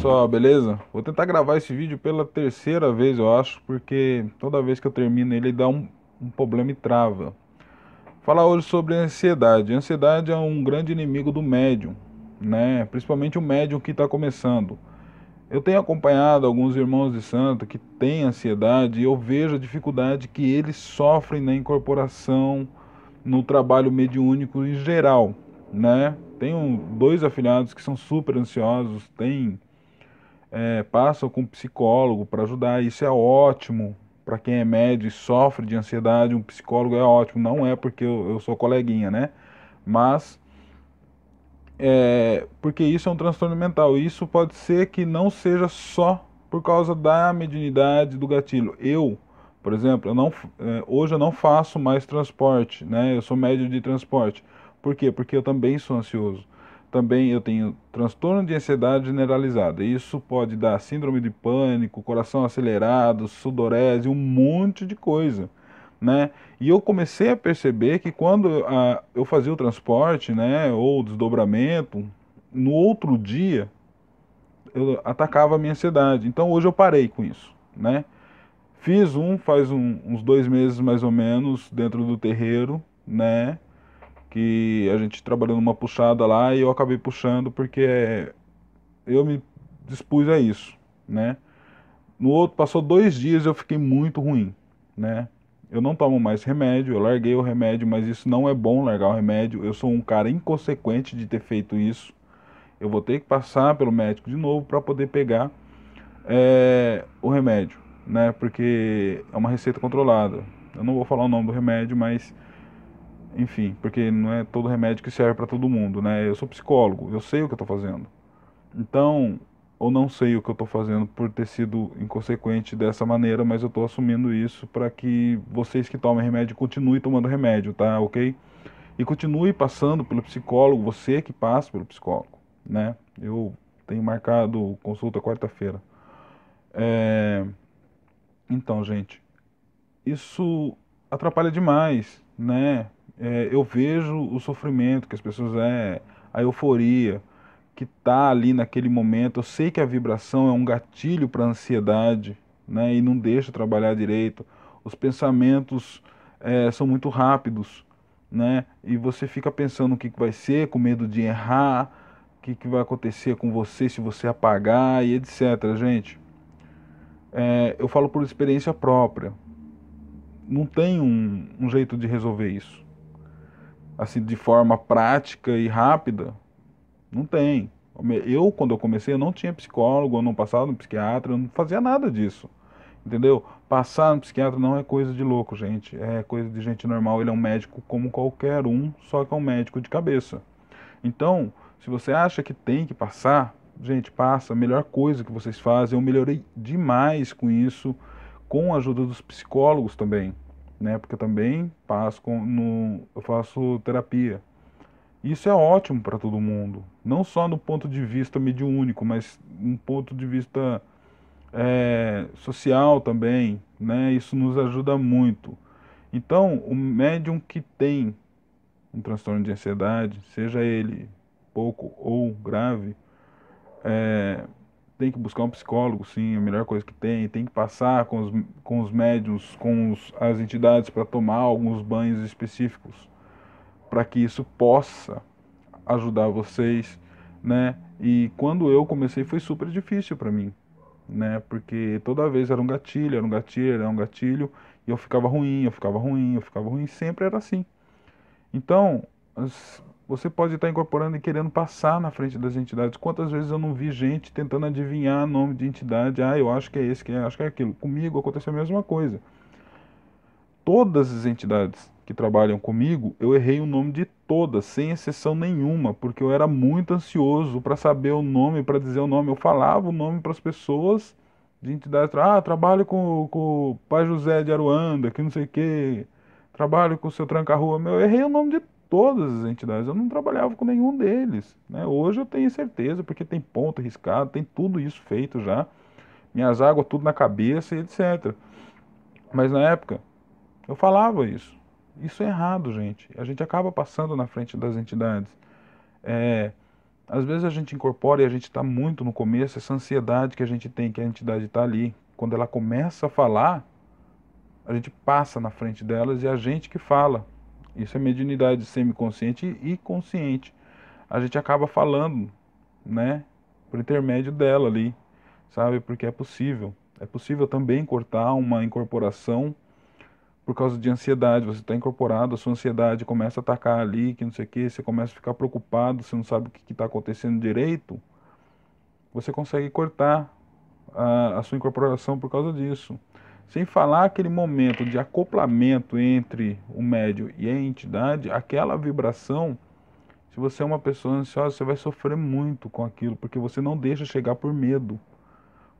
pessoal, beleza? Vou tentar gravar esse vídeo pela terceira vez, eu acho, porque toda vez que eu termino ele dá um, um problema e trava. Falar hoje sobre ansiedade. A ansiedade é um grande inimigo do médium, né? Principalmente o médium que está começando. Eu tenho acompanhado alguns irmãos de santo que têm ansiedade e eu vejo a dificuldade que eles sofrem na incorporação, no trabalho mediúnico em geral, né? Tenho dois afiliados que são super ansiosos, tem é, passam com psicólogo para ajudar, isso é ótimo. Para quem é médio e sofre de ansiedade, um psicólogo é ótimo. Não é porque eu, eu sou coleguinha, né? Mas é, porque isso é um transtorno mental. Isso pode ser que não seja só por causa da mediunidade do gatilho. Eu, por exemplo, eu não, é, hoje eu não faço mais transporte, né? Eu sou médio de transporte. Por quê? Porque eu também sou ansioso. Também eu tenho transtorno de ansiedade generalizada. Isso pode dar síndrome de pânico, coração acelerado, sudorese, um monte de coisa né? E eu comecei a perceber que quando a, eu fazia o transporte, né, ou o desdobramento, no outro dia eu atacava a minha ansiedade. Então hoje eu parei com isso, né? Fiz um faz um, uns dois meses mais ou menos dentro do terreiro, né? Que a gente trabalhou numa puxada lá e eu acabei puxando porque eu me dispus a isso, né? No outro passou dois dias eu fiquei muito ruim, né? eu não tomo mais remédio, eu larguei o remédio, mas isso não é bom largar o remédio. Eu sou um cara inconsequente de ter feito isso. Eu vou ter que passar pelo médico de novo para poder pegar é, o remédio, né? Porque é uma receita controlada. Eu não vou falar o nome do remédio, mas enfim, porque não é todo remédio que serve para todo mundo, né? Eu sou psicólogo, eu sei o que eu estou fazendo. Então, ou não sei o que eu estou fazendo por ter sido inconsequente dessa maneira, mas eu estou assumindo isso para que vocês que tomam remédio continuem tomando remédio, tá? Ok? E continue passando pelo psicólogo, você que passa pelo psicólogo, né? Eu tenho marcado consulta quarta-feira. É... Então, gente, isso atrapalha demais, né? É, eu vejo o sofrimento que as pessoas é, a euforia, que está ali naquele momento. Eu sei que a vibração é um gatilho para a ansiedade, né? E não deixa trabalhar direito. Os pensamentos é, são muito rápidos, né? E você fica pensando o que, que vai ser, com medo de errar, o que, que vai acontecer com você se você apagar e etc. Gente, é, eu falo por experiência própria. Não tem um, um jeito de resolver isso. Assim, de forma prática e rápida, não tem. Eu, quando eu comecei, eu não tinha psicólogo, eu não passava no psiquiatra, eu não fazia nada disso. Entendeu? Passar no psiquiatra não é coisa de louco, gente. É coisa de gente normal. Ele é um médico como qualquer um, só que é um médico de cabeça. Então, se você acha que tem que passar, gente, passa. A melhor coisa que vocês fazem. Eu melhorei demais com isso, com a ajuda dos psicólogos também. Né? Porque também passo com, no, eu faço terapia. Isso é ótimo para todo mundo, não só no ponto de vista mediúnico, mas um ponto de vista é, social também, né? Isso nos ajuda muito. Então, o médium que tem um transtorno de ansiedade, seja ele pouco ou grave, é, tem que buscar um psicólogo, sim, a melhor coisa que tem. Tem que passar com os, com os médiums, com os, as entidades para tomar alguns banhos específicos para que isso possa ajudar vocês, né? E quando eu comecei foi super difícil para mim, né? Porque toda vez era um gatilho, era um gatilho, era um gatilho, e eu ficava ruim, eu ficava ruim, eu ficava ruim, sempre era assim. Então, você pode estar incorporando e querendo passar na frente das entidades. Quantas vezes eu não vi gente tentando adivinhar nome de entidade? Ah, eu acho que é esse, que é, acho que é aquilo. Comigo aconteceu a mesma coisa. Todas as entidades que trabalham comigo, eu errei o nome de todas, sem exceção nenhuma, porque eu era muito ansioso para saber o nome, para dizer o nome. Eu falava o nome para as pessoas de entidades. Ah, trabalho com, com o pai José de Aruanda, que não sei o quê. Trabalho com o seu tranca-rua. Eu errei o nome de todas as entidades. Eu não trabalhava com nenhum deles. Né? Hoje eu tenho certeza, porque tem ponto riscado, tem tudo isso feito já. Minhas águas tudo na cabeça e etc. Mas na época, eu falava isso. Isso é errado, gente. A gente acaba passando na frente das entidades. É, às vezes a gente incorpora e a gente está muito no começo, essa ansiedade que a gente tem, que a entidade está ali. Quando ela começa a falar, a gente passa na frente delas e é a gente que fala. Isso é mediunidade semiconsciente e consciente. A gente acaba falando, né, por intermédio dela ali, sabe? Porque é possível. É possível também cortar uma incorporação por causa de ansiedade. Você está incorporado, a sua ansiedade começa a atacar ali, que não sei o que, você começa a ficar preocupado, você não sabe o que está acontecendo direito. Você consegue cortar a, a sua incorporação por causa disso. Sem falar aquele momento de acoplamento entre o médio e a entidade, aquela vibração. Se você é uma pessoa ansiosa, você vai sofrer muito com aquilo, porque você não deixa chegar por medo.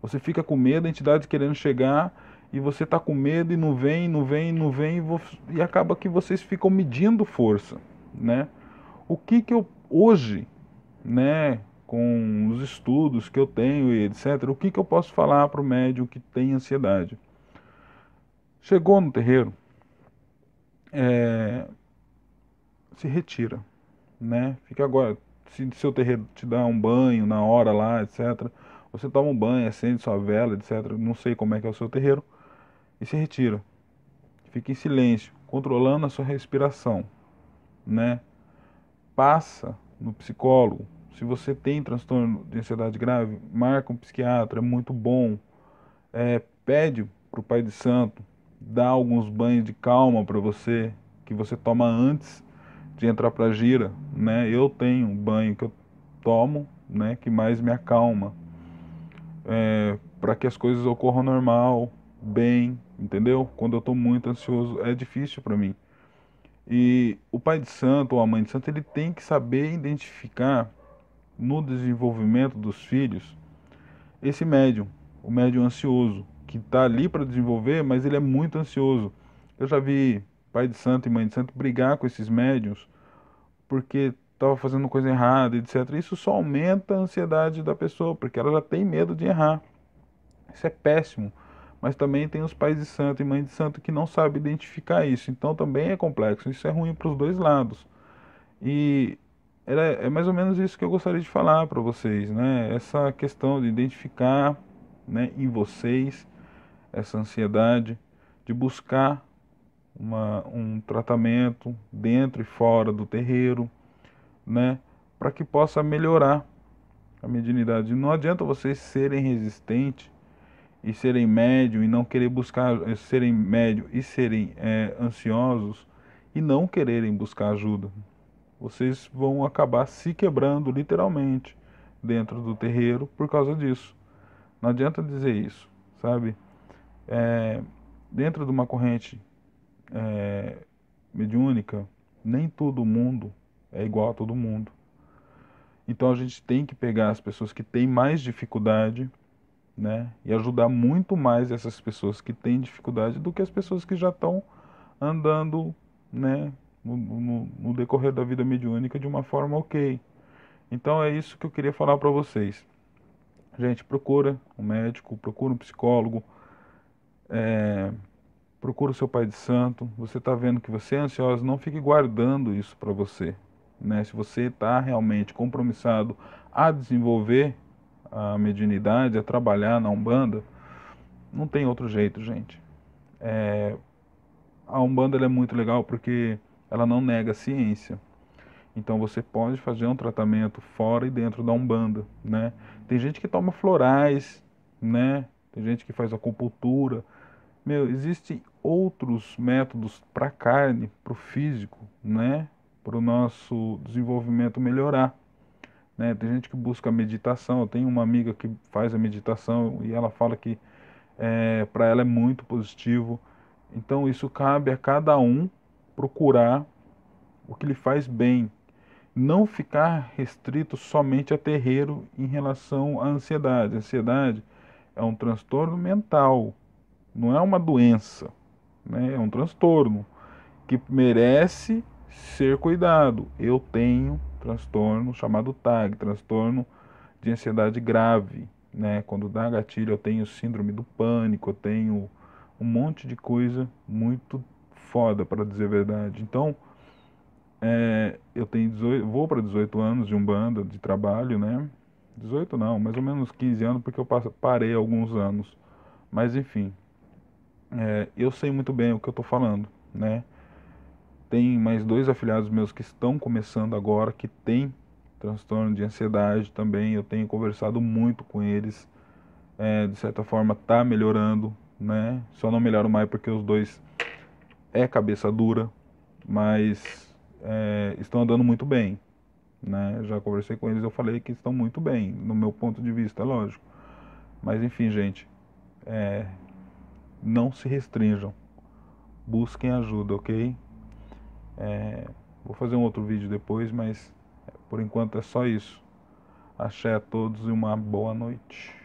Você fica com medo, a entidade querendo chegar, e você está com medo e não vem, não vem, não vem, e, acaba que vocês ficam medindo força, né? O que que eu hoje, né, com os estudos que eu tenho e etc, o que que eu posso falar para o médium que tem ansiedade? Chegou no terreiro, é, se retira, né? Fica agora, se seu terreiro te dá um banho na hora lá, etc. Você toma um banho, acende sua vela, etc. Não sei como é que é o seu terreiro e se retira. Fica em silêncio, controlando a sua respiração, né? Passa no psicólogo. Se você tem transtorno de ansiedade grave, marca um psiquiatra, é muito bom. É, pede para o Pai de Santo dá alguns banhos de calma para você, que você toma antes de entrar para a gira, né? Eu tenho um banho que eu tomo, né, que mais me acalma, é, para que as coisas ocorram normal, bem, entendeu? Quando eu estou muito ansioso, é difícil para mim. E o pai de santo ou a mãe de santo, ele tem que saber identificar no desenvolvimento dos filhos esse médium, o médium ansioso, que está ali para desenvolver, mas ele é muito ansioso. Eu já vi pai de santo e mãe de santo brigar com esses médiums porque estava fazendo coisa errada, etc. Isso só aumenta a ansiedade da pessoa, porque ela já tem medo de errar. Isso é péssimo. Mas também tem os pais de santo e mãe de santo que não sabem identificar isso. Então também é complexo. Isso é ruim para os dois lados. E era, é mais ou menos isso que eu gostaria de falar para vocês, né? Essa questão de identificar né, em vocês essa ansiedade, de buscar uma, um tratamento dentro e fora do terreiro, né, para que possa melhorar a mediunidade. Não adianta vocês serem resistentes e serem médio e não querer buscar, eh, serem médio e serem é, ansiosos e não quererem buscar ajuda. Vocês vão acabar se quebrando literalmente dentro do terreiro por causa disso. Não adianta dizer isso, sabe? É, dentro de uma corrente é, mediúnica, nem todo mundo é igual a todo mundo. Então a gente tem que pegar as pessoas que têm mais dificuldade né, e ajudar muito mais essas pessoas que têm dificuldade do que as pessoas que já estão andando né, no, no, no decorrer da vida mediúnica de uma forma ok. Então é isso que eu queria falar para vocês. Gente, procura um médico, procura um psicólogo, é, procura o seu pai de santo. Você está vendo que você é ansioso, não fique guardando isso para você. Né? Se você está realmente compromissado a desenvolver a mediunidade, a trabalhar na Umbanda, não tem outro jeito, gente. É, a Umbanda é muito legal porque ela não nega a ciência. Então você pode fazer um tratamento fora e dentro da Umbanda, né? Tem gente que toma florais, né? Tem gente que faz acupuntura, meu, existem outros métodos para a carne, para o físico, né? Para o nosso desenvolvimento melhorar. Né? Tem gente que busca meditação. Eu tenho uma amiga que faz a meditação e ela fala que é, para ela é muito positivo. Então isso cabe a cada um procurar o que lhe faz bem. Não ficar restrito somente a terreiro em relação à ansiedade. A ansiedade é um transtorno mental não é uma doença, né? é um transtorno que merece ser cuidado. Eu tenho transtorno chamado TAG, transtorno de ansiedade grave. Né? Quando dá gatilho, eu tenho síndrome do pânico, eu tenho um monte de coisa muito foda, para dizer a verdade. Então, É, eu tenho 18, vou para 18 anos de umbanda, de trabalho, né? 18 não, mais ou menos 15 anos, porque eu parei alguns anos. Mas enfim, é, eu sei muito bem o que eu estou falando, né? Tem mais dois afiliados meus que estão começando agora, que têm transtorno de ansiedade também. Eu tenho conversado muito com eles. É, de certa forma, tá melhorando, né? Só não melhora mais porque os dois é cabeça dura, mas é, estão andando muito bem, né? Já conversei com eles, eu falei que estão muito bem, no meu ponto de vista, lógico. Mas enfim, gente, é, não se restringam, busquem ajuda, ok? É, vou fazer um outro vídeo depois, mas por enquanto é só isso. Axé a todos e uma boa noite.